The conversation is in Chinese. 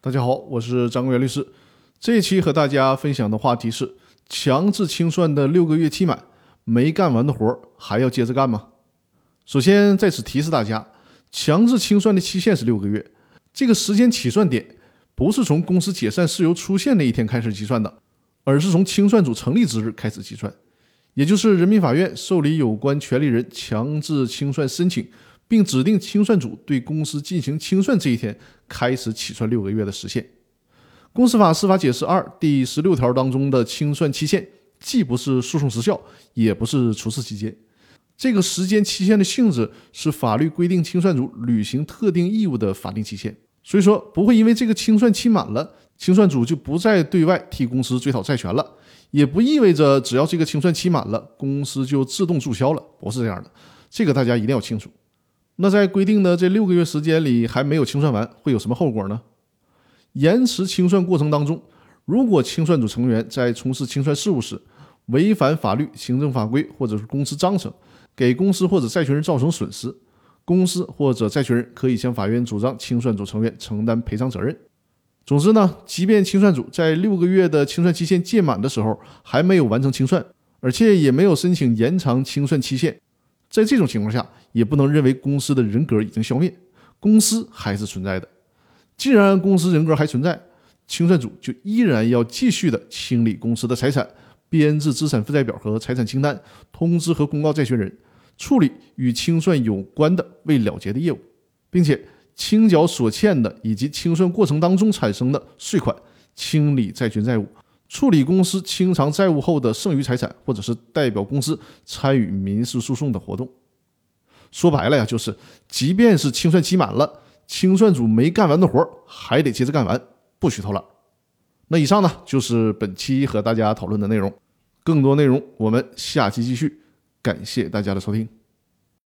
大家好，我是张国元律师。这一期和大家分享的话题是：强制清算的六个月期满，没干完的活儿还要接着干吗？首先在此提示大家，强制清算的期限是六个月，这个时间起算点不是从公司解散事由出现那一天开始计算的，而是从清算组成立之日开始计算，也就是人民法院受理有关权利人强制清算申请。并指定清算组对公司进行清算这一天开始起算六个月的时限。公司法司法解释二第十六条当中的清算期限，既不是诉讼时效，也不是除斥期间。这个时间期限的性质是法律规定清算组履行特定义务的法定期限。所以说，不会因为这个清算期满了，清算组就不再对外替公司追讨债权了，也不意味着只要这个清算期满了，公司就自动注销了。不是这样的，这个大家一定要清楚。那在规定的这六个月时间里还没有清算完，会有什么后果呢？延迟清算过程当中，如果清算组成员在从事清算事务时违反法律、行政法规或者是公司章程，给公司或者债权人造成损失，公司或者债权人可以向法院主张清算组成员承担赔偿责任。总之呢，即便清算组在六个月的清算期限届满的时候还没有完成清算，而且也没有申请延长清算期限。在这种情况下，也不能认为公司的人格已经消灭，公司还是存在的。既然公司人格还存在，清算组就依然要继续的清理公司的财产，编制资产负债表和财产清单，通知和公告债权人，处理与清算有关的未了结的业务，并且清缴所欠的以及清算过程当中产生的税款，清理债权债务。处理公司清偿债务后的剩余财产，或者是代表公司参与民事诉讼的活动。说白了呀，就是即便是清算期满了，清算组没干完的活儿还得接着干完，不许偷懒。那以上呢，就是本期和大家讨论的内容。更多内容我们下期继续。感谢大家的收听。